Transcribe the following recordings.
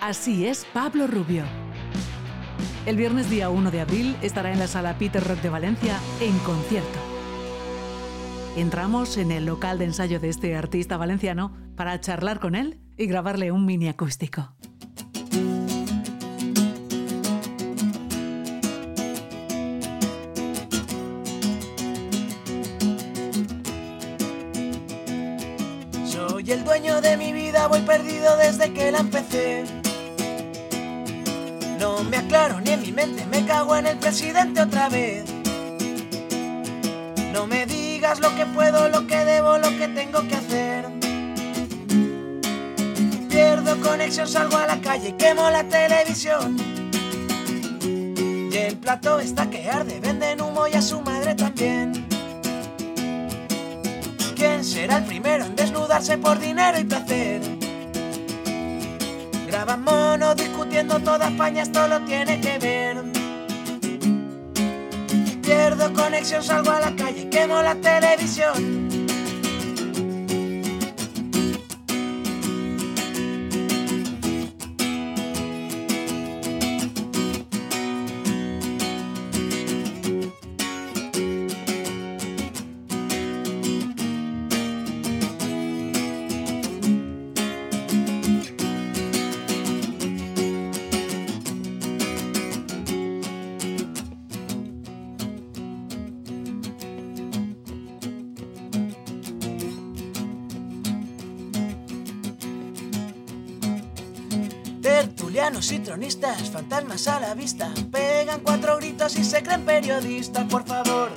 Así es Pablo Rubio. El viernes día 1 de abril estará en la sala Peter Rock de Valencia en concierto. Entramos en el local de ensayo de este artista valenciano para charlar con él y grabarle un mini acústico. Soy el dueño de mi vida, voy perdido desde que la empecé. No me aclaro ni en mi mente, me cago en el presidente otra vez. No me digas lo que puedo, lo que debo, lo que tengo que hacer. Pierdo conexión, salgo a la calle, quemo la televisión. Y el plato está que arde, venden humo y a su madre también. ¿Quién será el primero en desnudarse por dinero y placer? Graban mono discutiendo toda España, esto lo tiene que ver. Pierdo conexión, salgo a la calle, quemo la televisión. Tertulianos y tronistas, fantasmas a la vista, pegan cuatro gritos y se creen periodistas, por favor,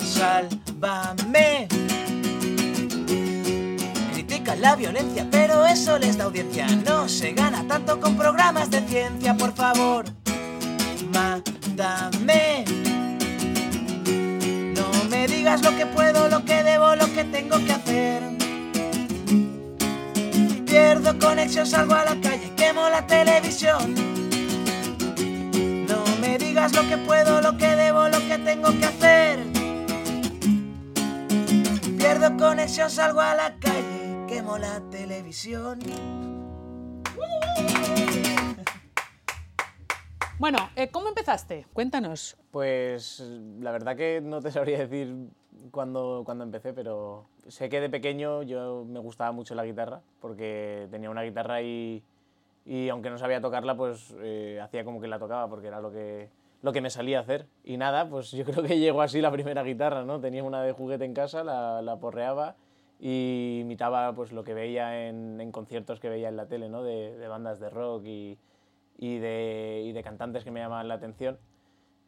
sálvame. Critican la violencia, pero eso les da audiencia. No se gana tanto con programas de ciencia, por favor, mándame. No me digas lo que puedo, lo que debo, lo que tengo que hacer. Pierdo conexión, salgo a la calle, quemo la televisión. No me digas lo que puedo, lo que debo, lo que tengo que hacer. Pierdo conexión, salgo a la calle, quemo la televisión. Bueno, eh, ¿cómo empezaste? Cuéntanos. Pues la verdad que no te sabría decir cuándo, cuándo empecé, pero sé que de pequeño yo me gustaba mucho la guitarra, porque tenía una guitarra y, y aunque no sabía tocarla, pues eh, hacía como que la tocaba, porque era lo que, lo que me salía a hacer. Y nada, pues yo creo que llegó así la primera guitarra, ¿no? Tenía una de juguete en casa, la, la porreaba y imitaba pues lo que veía en, en conciertos que veía en la tele, ¿no? De, de bandas de rock y, y, de, y de cantantes que me llamaban la atención.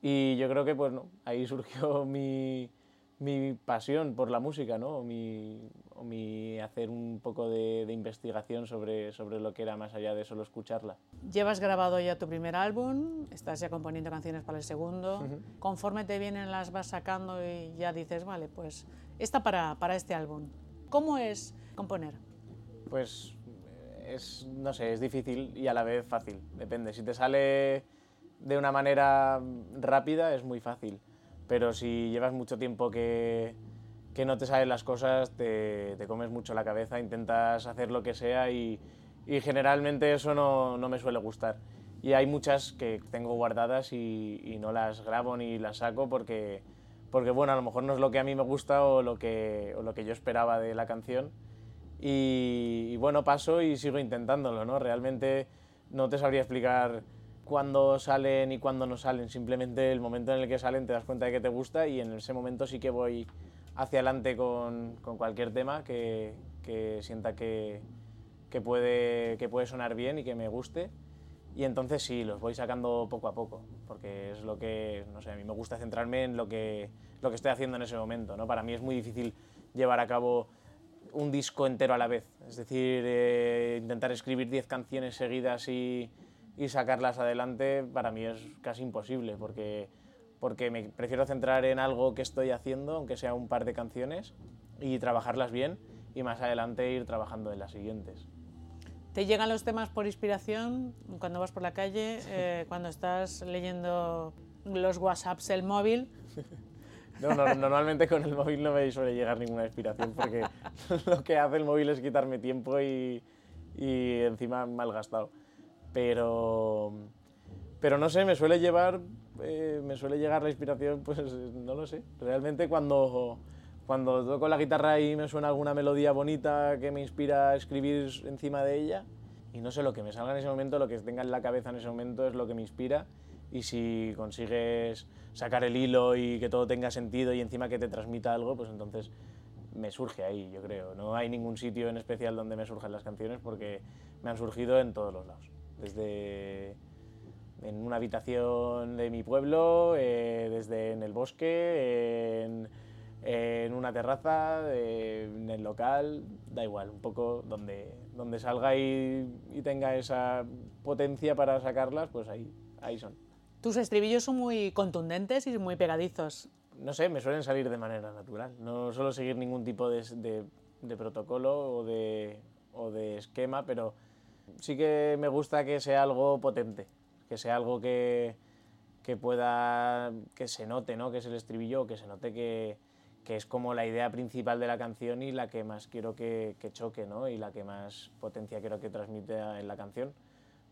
Y yo creo que pues no, ahí surgió mi, mi pasión por la música, ¿no? O mi, o mi hacer un poco de, de investigación sobre, sobre lo que era más allá de solo escucharla. Llevas grabado ya tu primer álbum, estás ya componiendo canciones para el segundo. Conforme te vienen las vas sacando y ya dices, vale, pues esta para, para este álbum. ¿Cómo es componer? Pues es, no sé, es difícil y a la vez fácil, depende. Si te sale de una manera rápida es muy fácil, pero si llevas mucho tiempo que, que no te salen las cosas, te, te comes mucho la cabeza, intentas hacer lo que sea y, y generalmente eso no, no me suele gustar. Y hay muchas que tengo guardadas y, y no las grabo ni las saco porque, porque, bueno, a lo mejor no es lo que a mí me gusta o lo que, o lo que yo esperaba de la canción. Y, y bueno, paso y sigo intentándolo, ¿no? Realmente no te sabría explicar cuándo salen y cuándo no salen. Simplemente el momento en el que salen te das cuenta de que te gusta y en ese momento sí que voy hacia adelante con, con cualquier tema que, que sienta que, que, puede, que puede sonar bien y que me guste. Y entonces sí, los voy sacando poco a poco, porque es lo que, no sé, a mí me gusta centrarme en lo que, lo que estoy haciendo en ese momento, ¿no? Para mí es muy difícil llevar a cabo un disco entero a la vez. Es decir, eh, intentar escribir 10 canciones seguidas y, y, sacarlas adelante para mí es casi imposible, porque, porque me prefiero centrar en algo que estoy haciendo, aunque sea un par de canciones, y trabajarlas bien, y más adelante ir trabajando en las siguientes. ¿Te llegan los temas por inspiración cuando vas por la calle, eh, cuando estás leyendo los WhatsApps del móvil? No, normalmente con el móvil no me suele llegar ninguna inspiración porque lo que hace el móvil es quitarme tiempo y, y encima mal gastado. Pero, pero no sé, me suele llevar, eh, me suele llegar la inspiración, pues no lo sé. Realmente cuando, cuando toco la guitarra y me suena alguna melodía bonita que me inspira a escribir encima de ella, y no sé lo que me salga en ese momento, lo que tenga en la cabeza en ese momento es lo que me inspira y si consigues sacar el hilo y que todo tenga sentido y encima que te transmita algo, pues entonces me surge ahí, yo creo. No hay ningún sitio en especial donde me surjan las canciones porque me han surgido en todos los lados. Desde en una habitación de mi pueblo, eh, desde en el bosque, en, en una terraza, en el local, da igual, un poco donde, donde salga y, y tenga esa potencia para sacarlas, pues ahí, ahí son. Tus estribillos son muy contundentes y muy pegadizos. No sé, me suelen salir de manera natural. No suelo seguir ningún tipo de, de, protocolo o de, o de, esquema, pero sí que me gusta que sea algo potente, que sea algo que, que pueda, que se note, ¿no? Que es el estribillo, que se note que, que, es como la idea principal de la canción y la que más quiero que, que choque, ¿no? Y la que más potencia quiero que transmite en la canción.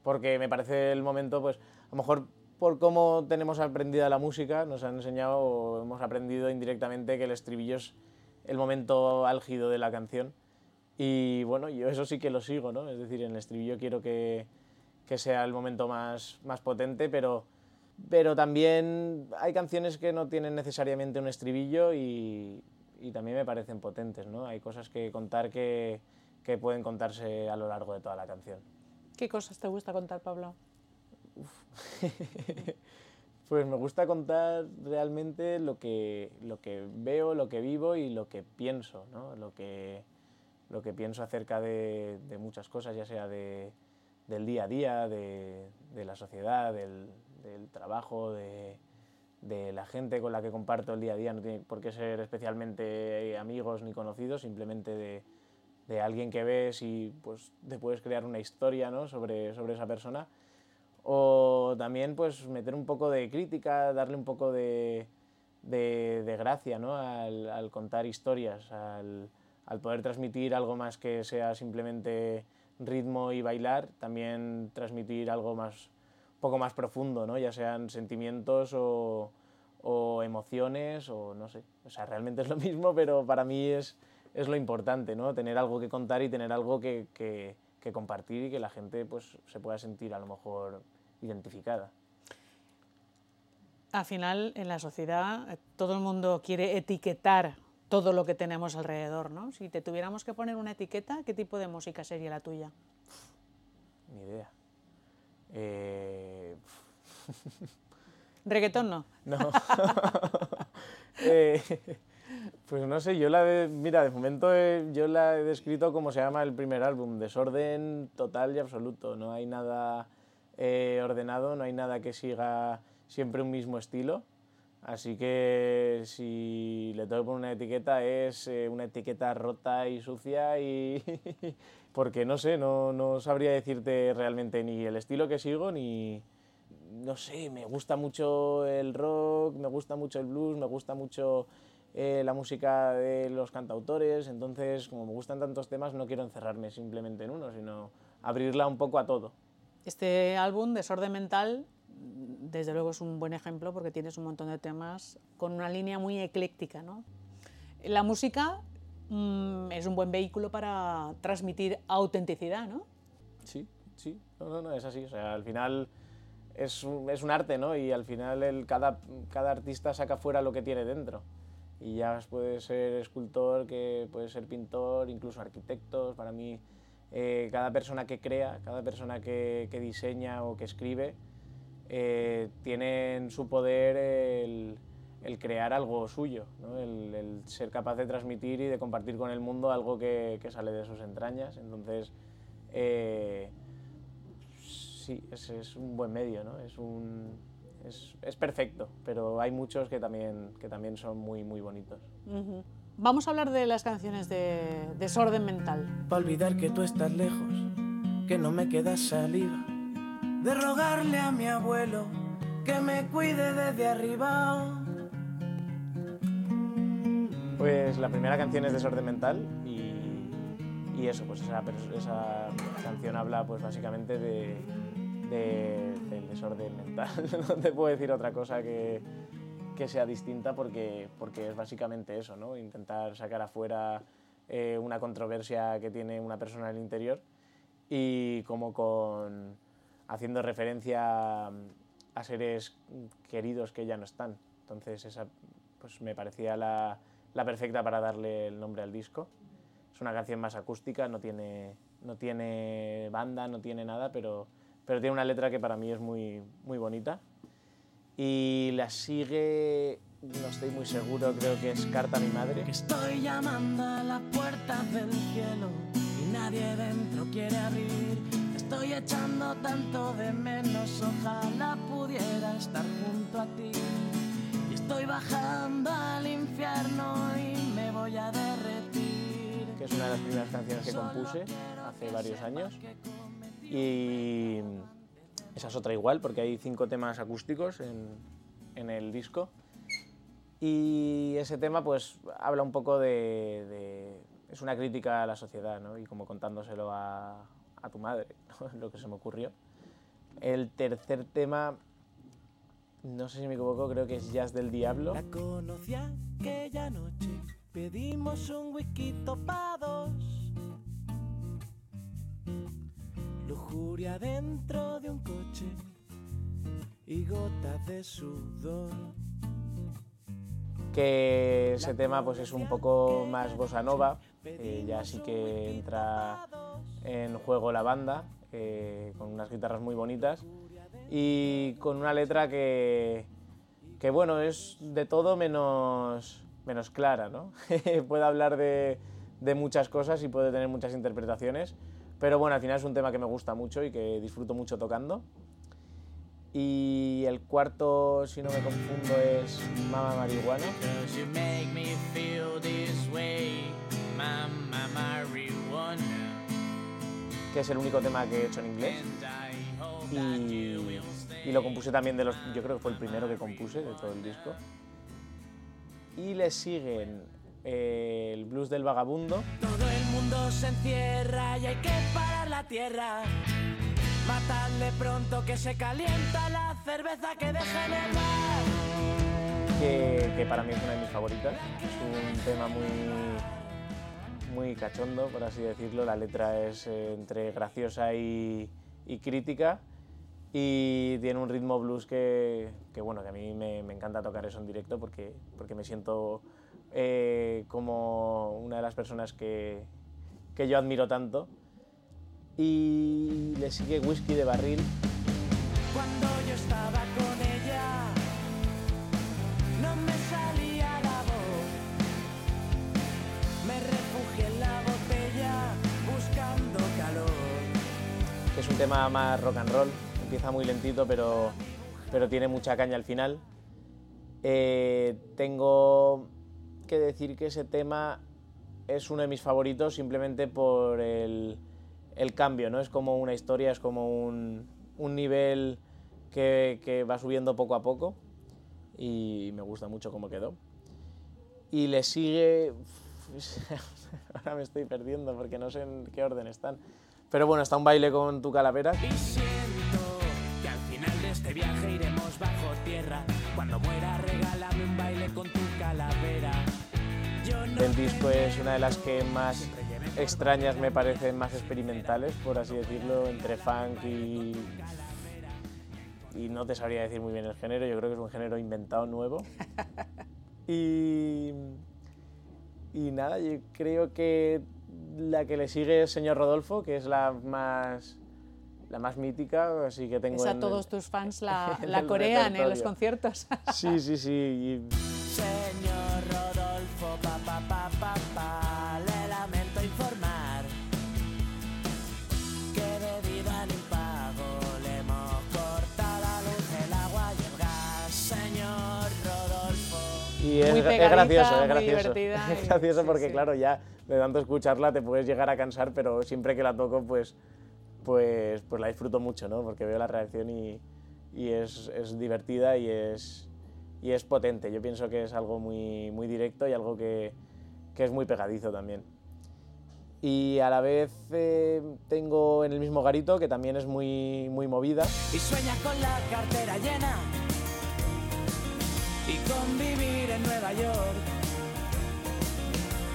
Porque me parece el momento, pues, a lo mejor por cómo tenemos aprendida la música, nos han enseñado o hemos aprendido indirectamente que el estribillo es el momento álgido de la canción. Y bueno, yo eso sí que lo sigo, ¿no? Es decir, en el estribillo quiero que, que sea el momento más, más potente, pero, pero también hay canciones que no tienen necesariamente un estribillo y, y también me parecen potentes, ¿no? Hay cosas que contar que, que pueden contarse a lo largo de toda la canción. ¿Qué cosas te gusta contar, Pablo? pues me gusta contar realmente lo que, lo que veo, lo que vivo y lo que pienso, ¿no? lo, que, lo que pienso acerca de, muchas cosas, ya sea de, del día a día, de, la sociedad, del, trabajo, de, la gente con la que comparto el día a día. No tiene por qué ser especialmente amigos ni conocidos, simplemente de, de alguien que ves y pues, te puedes crear una historia ¿no? sobre, sobre esa persona o también pues meter un poco de crítica, darle un poco de, de, gracia ¿no? al, al, contar historias, al, al, poder transmitir algo más que sea simplemente ritmo y bailar, también transmitir algo más, un poco más profundo, ¿no? ya sean sentimientos o, emociones o no sé, o sea, realmente es lo mismo, pero para mí es, es lo importante, ¿no? tener algo que contar y tener algo que, que que compartir y que la gente pues, se pueda sentir a lo mejor identificada. Al final, en la sociedad, eh, todo el mundo quiere etiquetar todo lo que tenemos alrededor, ¿no? Si te tuviéramos que poner una etiqueta, ¿qué tipo de música sería la tuya? Ni idea. Eh... ¿Reggaetón no? No. eh... Pues no sé, yo la de, mira, de momento yo la he descrito como se llama el primer álbum, desorden total y absoluto, no hay nada eh, ordenado, no hay nada que siga siempre un mismo estilo, así que si le tengo que una etiqueta es eh, una etiqueta rota y sucia y porque no sé, no, no sabría decirte realmente ni el estilo que sigo ni, no sé, me gusta mucho el rock, me gusta mucho el blues, me gusta mucho eh, la música de los cantautores, entonces como me gustan tantos temas no quiero encerrarme simplemente en uno, sino abrirla un poco a todo. Este álbum, Desorden Mental, desde luego es un buen ejemplo porque tienes un montón de temas con una línea muy ecléctica. ¿no? La música mmm, es un buen vehículo para transmitir autenticidad, ¿no? Sí, sí, no, no, no es así. O sea, al final es un, es un arte, ¿no? Y al final el, cada, cada artista saca fuera lo que tiene dentro y ya puede ser escultor, que puede ser pintor, incluso arquitectos. Para mí, eh, cada persona que crea, cada persona que, que diseña o que escribe, eh, tiene en su poder el, el crear algo suyo, ¿no? el, el ser capaz de transmitir y de compartir con el mundo algo que, que sale de sus entrañas. Entonces, eh, sí, es, es un buen medio, ¿no? es, un, es, es perfecto, pero hay muchos que también, que también son muy, muy bonitos. Ujú. Vamos a hablar de las canciones de Desorden Mental. Pa' olvidar que tú estás lejos, que no me queda saliva. De rogarle a mi abuelo que me cuide desde arriba. Pues la primera canción es Desorden Mental y, y eso, pues esa, esa canción habla pues básicamente de, de- del desorden mental. no te puedo decir otra cosa que, que sea distinta porque, porque es básicamente eso, ¿no? Intentar sacar afuera eh, una controversia que tiene una persona en el interior y como con haciendo referencia a seres queridos que ya no están. Entonces esa pues me parecía la, la perfecta para darle el nombre al disco. Es una canción más acústica, no tiene, no tiene banda, no tiene nada, pero, pero tiene una letra que para mí es muy, muy bonita. Y la sigue, no estoy muy seguro, creo que es Carta a mi madre. Estoy llamando a las puertas del cielo y nadie dentro quiere abrir. Estoy echando tanto de menos, ojalá pudiera estar junto a ti. Y estoy bajando al infierno y me voy a derretir. que es una de las primeras canciones que compuse hace varios años. Y esa es otra igual, porque hay cinco temas acústicos en, en el disco. Y ese tema pues habla un poco de... de- es una crítica a la sociedad, ¿no? Y como contándoselo a, a tu madre, ¿no? lo que se me ocurrió. El tercer tema, no sé si me equivoco, creo que es Jazz del Diablo. La conocí aquella noche, pedimos un whisky pa' dos. Lujuria dentro de un coche y gotas de sudor. Que ese tema pues es un poco más bossa nova, eh, ya sí que entra en juego la banda, eh, con unas guitarras muy bonitas y con una letra que, que bueno, es de todo menos, menos clara, ¿no? puede hablar de, de muchas cosas y puede tener muchas interpretaciones, pero bueno, al final es un tema que me gusta mucho y que disfruto mucho tocando. Y el cuarto, si no me confundo, es Mama Marihuana. Que es el único tema que he hecho en inglés. Y, y lo compuse también de los. Yo creo que fue el primero que compuse de todo el disco. Y le siguen eh, el blues del vagabundo, Todo el mundo se encierra y hay que parar la tierra. Matarle pronto que se calienta la cerveza que deja en el que, para mí es una de mis favoritas. Es un tema muy, muy cachondo, por así decirlo. La letra es eh, entre graciosa y, crítica. Y tiene un ritmo blues que, que, bueno, que a mí me, me encanta tocar eso en directo porque, porque me siento eh, como una de las personas que, que yo admiro tanto. Y le sigue Whisky de Barril, Cuando yo estaba con ella, no me salía la voz. Me refugié en la botella buscando calor. que es un tema más rock and roll. Empieza muy lentito, pero, pero tiene mucha caña al final. Eh, tengo que decir que ese tema es uno de mis favoritos simplemente por el, el cambio, ¿no? Es como una historia, es como un, un nivel que, que va subiendo poco a poco y me gusta mucho cómo quedó. Y le sigue... Ahora me estoy perdiendo porque no sé en qué orden están. Pero bueno, está un baile con tu calavera. Y siento que al final de este viaje iremos bajo tierra. Cuando muera, regálame un baile con tu calavera. Yo no del disco es una de las que más extrañas me parecen, más experimentales, por así decirlo, entre funk y... Y no te sabría decir muy bien el género, yo creo que es un género inventado nuevo. Y... Y nada, yo creo que la que le sigue es Señor Rodolfo, que es la más... La más mítica, así que tengo Esa en- todos tus fans la, la corean en los repertorio. conciertos. Sí, sí, sí. y y es, Muy es pegadiza, gracioso, es gracioso. divertida Es gracioso porque, sí. claro, ya de tanto escucharla te puedes llegar a cansar, pero siempre que la toco, pues, pues, pues la disfruto mucho, ¿no? Porque veo la reacción y, y es, es divertida y es, y es potente. Yo pienso que es algo muy, muy directo y algo que, que es muy pegadizo también. Y a la vez eh, tengo en el mismo garito, que también es muy, muy movida, y sueña con la cartera llena y con vivir en Nueva York.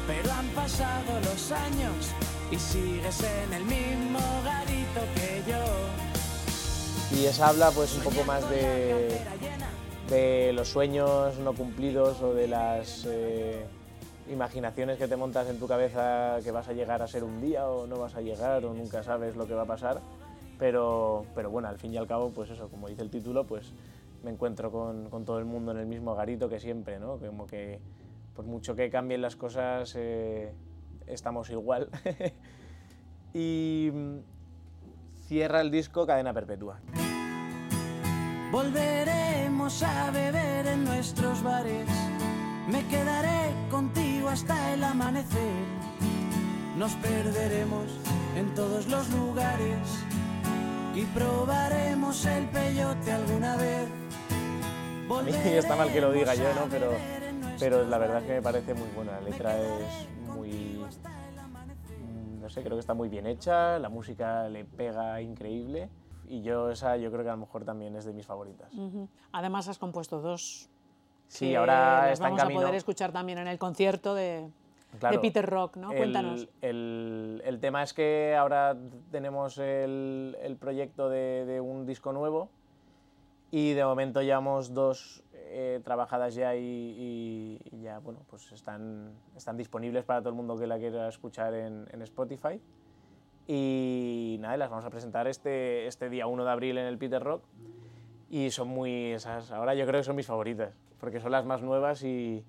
Pero han pasado los años y sigues en el mismo garito que yo. y esa habla pues un poco más de, de los sueños no cumplidos o de las eh, imaginaciones que te montas en tu cabeza que vas a llegar a ser un día o no vas a llegar o nunca sabes lo que va a pasar. Pero, pero bueno, al fin y al cabo, pues eso, como dice el título, pues me encuentro con, con todo el mundo en el mismo garito que siempre, ¿no? Como que por mucho que cambien las cosas, eh, estamos igual. y mm, cierra el disco Cadena Perpetua. Volveremos a beber en nuestros bares. Me quedaré contigo hasta el amanecer. Nos perderemos en todos los lugares y probaremos el peyote alguna vez. A mí está mal que lo diga yo, ¿no? Pero, pero la verdad es que me parece muy buena. La letra es muy... mm, No sé, creo que está muy bien hecha, la música le pega increíble y yo esa yo creo que a lo mejor también es de mis favoritas. Ujú. Además has compuesto dos. Sí, que ahora está en vamos camino. a poder escuchar también en el concierto de, Claro, de Peter Rock, ¿no? el- Cuéntanos. El, el tema es que ahora tenemos el, el proyecto de, de un disco nuevo y de momento llevamos dos eh, trabajadas ya y, y- ya bueno, pues están, están disponibles para todo el mundo que la quiera escuchar en, en Spotify. Y nada, las vamos a presentar este, este día 1 de abril en el Peter Rock. Y son muy. Esas, ahora yo creo que son mis favoritas, porque son las más nuevas y,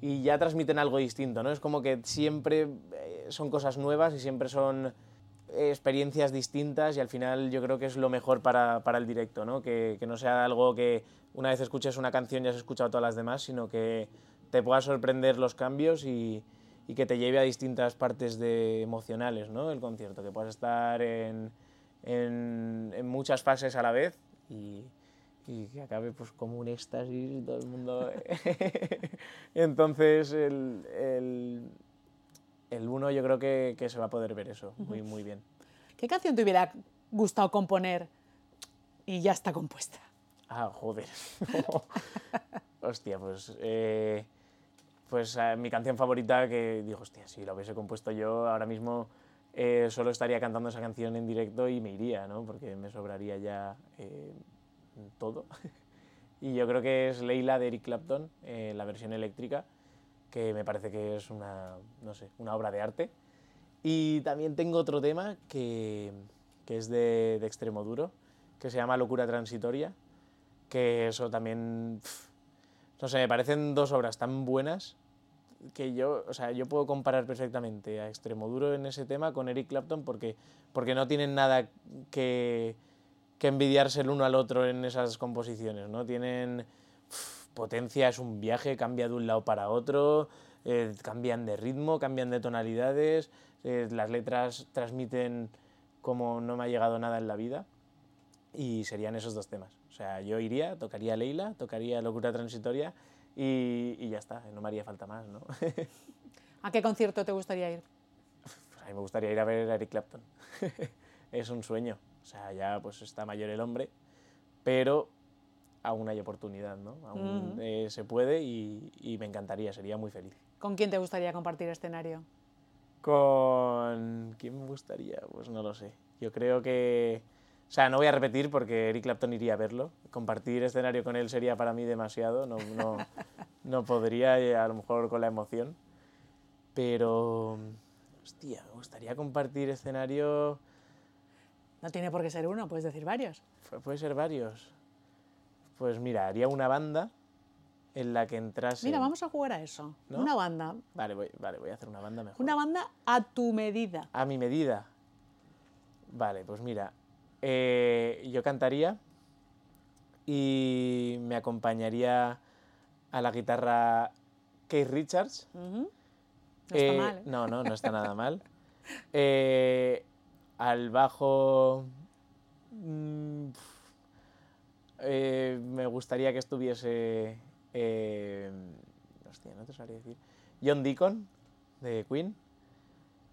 y ya transmiten algo distinto, ¿no? Es como que siempre eh, son cosas nuevas y siempre son experiencias distintas y al final yo creo que es lo mejor para, para el directo, ¿no? Que, que no sea algo que una vez escuches una canción ya has escuchado todas las demás, sino que te pueda sorprender los cambios y, y que te lleve a distintas partes de emocionales, ¿no? El concierto, que puedas estar en, en, en muchas fases a la vez y, y que acabe pues como un éxtasis todo el mundo... Entonces el, el, el uno yo creo que, que se va a poder ver eso muy, muy bien. ¿Qué canción te hubiera gustado componer y ya está compuesta? Ah, joder. hostia, pues... eh, pues eh, mi canción favorita que digo, hostia, si la hubiese compuesto yo, ahora mismo eh, solo estaría cantando esa canción en directo y me iría, ¿no? Porque me sobraría ya eh, todo. y yo creo que es Leila de Eric Clapton, la versión eléctrica, que me parece que es una, no sé, una obra de arte. Y también tengo otro tema que, que es de, de extremo duro, que se llama Locura Transitoria, que eso también, no sé, me parecen dos obras tan buenas que yo, o sea, yo puedo comparar perfectamente a Extremoduro en ese tema con Eric Clapton porque, porque no tienen nada que, que envidiarse el uno al otro en esas composiciones, ¿no? Tienen potencia, es un viaje, cambia de un lado para otro, eh, cambian de ritmo, cambian de tonalidades, eh, las letras transmiten como no me ha llegado nada en la vida y serían esos dos temas. O sea, yo iría, tocaría Leila, tocaría Locura Transitoria y, y ya está, no me haría falta más, ¿no? ¿A qué concierto te gustaría ir? Pues a mí me gustaría ir a ver a Eric Clapton. es un sueño. O sea, ya pues está mayor el hombre, pero aún hay oportunidad, ¿no? Aún eh, se puede y, y me encantaría, sería muy feliz. ¿Con quién te gustaría compartir escenario? ¿Con quién me gustaría? Pues no lo sé. Yo creo que... O sea, no voy a repetir porque Eric Clapton iría a verlo. Compartir escenario con él sería para mí demasiado. No, no, no podría, eh, a lo mejor con la emoción. Pero... Hostia, me gustaría compartir escenario... No tiene por qué ser uno, puedes decir varios. Puede ser varios. Pues mira, haría una banda en la que entrase... Mira, vamos a jugar a eso. ¿No? Una banda. Vale voy, vale, voy a hacer una banda mejor. Una banda a tu medida. A mi medida. Vale, pues mira, eh, yo cantaría y me acompañaría a la guitarra Keith Richards. No Eh, está mal, ¿eh? No, no, no está nada mal. Al bajo. mm, eh, me gustaría que estuviese. eh, no te sabría decir. John Deacon, de Queen.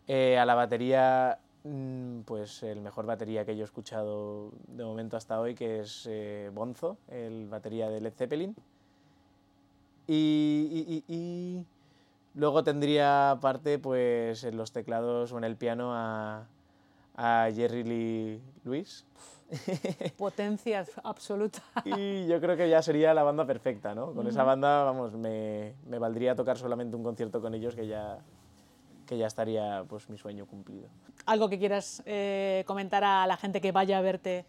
Eh, a la batería, mm, pues el mejor batería que yo he escuchado de momento hasta hoy, que es eh, Bonzo, el batería de Led Zeppelin. Y- y luego tendría parte, pues en los teclados o en el piano a, a Jerry Lee Lewis. Potencia absoluta. Y yo creo que ya sería la banda perfecta, ¿no? Con esa banda, vamos, me, me valdría tocar solamente un concierto con ellos que ya, que ya estaría pues mi sueño cumplido. ¿Algo que quieras eh, comentar a la gente que vaya a verte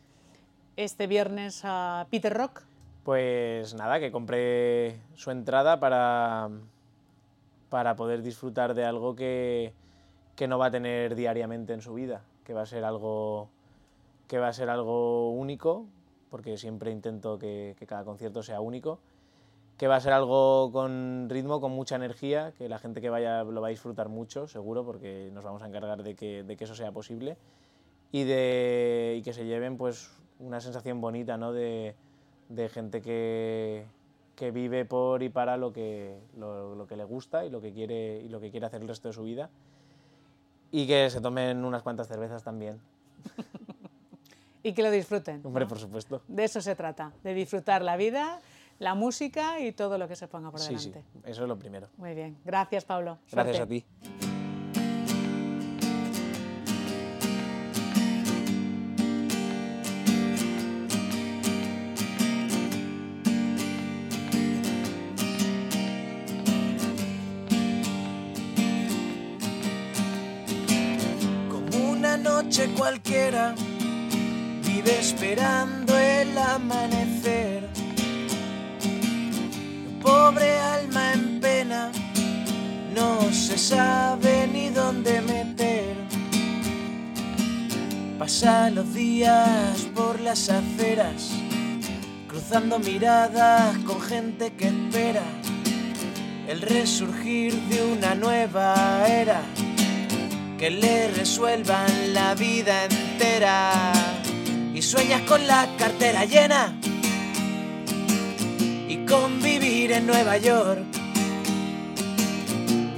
este viernes a Peter Rock? Pues nada, que compré su entrada para, para poder disfrutar de algo que, que no va a tener diariamente en su vida, que va a ser algo, que va a ser algo único, porque siempre intento que, cada concierto sea único, que va a ser algo con ritmo, con mucha energía, que la gente que vaya lo va a disfrutar mucho, seguro, porque nos vamos a encargar de que, de que eso sea posible, y, de, y que se lleven pues una sensación bonita, ¿no? De, de gente que, que vive por y para lo que, lo que le gusta y lo que, quiere, y lo que quiere hacer el resto de su vida. Y que se tomen unas cuantas cervezas también. Y que lo disfruten. Hombre, ¿no? por supuesto. De eso se trata, de disfrutar la vida, la música y todo lo que se ponga por Sí, sí, delante. eso es lo primero. Muy bien. Gracias, Pablo. Gracias Suerte. a ti. como una noche cualquiera, esperando el amanecer. Pobre alma en pena, no se sabe ni dónde meter. Pasa los días por las aceras, cruzando miradas con gente que espera el resurgir de una nueva era que le resuelvan la vida entera. Sueñas con la cartera llena y con vivir en Nueva York.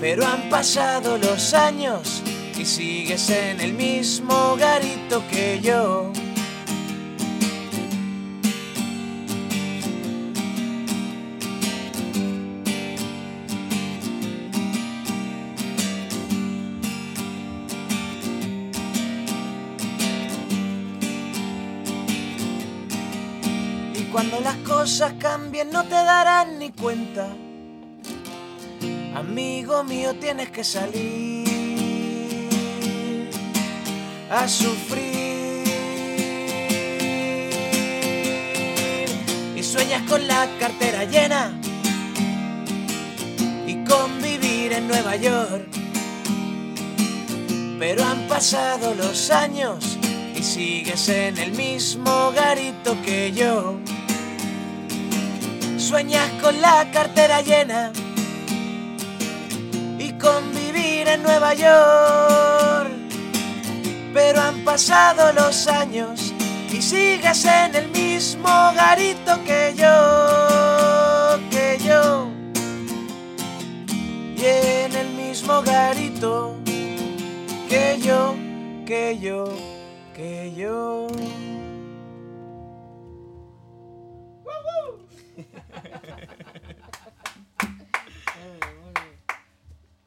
Pero han pasado los años y sigues en el mismo garito que yo. Cosas cambien no te darán ni cuenta. Amigo mío, tienes que salir a sufrir. Y sueñas con la cartera llena y con vivir en Nueva York. Pero han pasado los años y sigues en el mismo garito que yo. Sueñas con la cartera llena y con vivir en Nueva York. Pero han pasado los años y sigues en el mismo garito que yo, que yo. Y en el mismo garito que yo, que yo, que yo.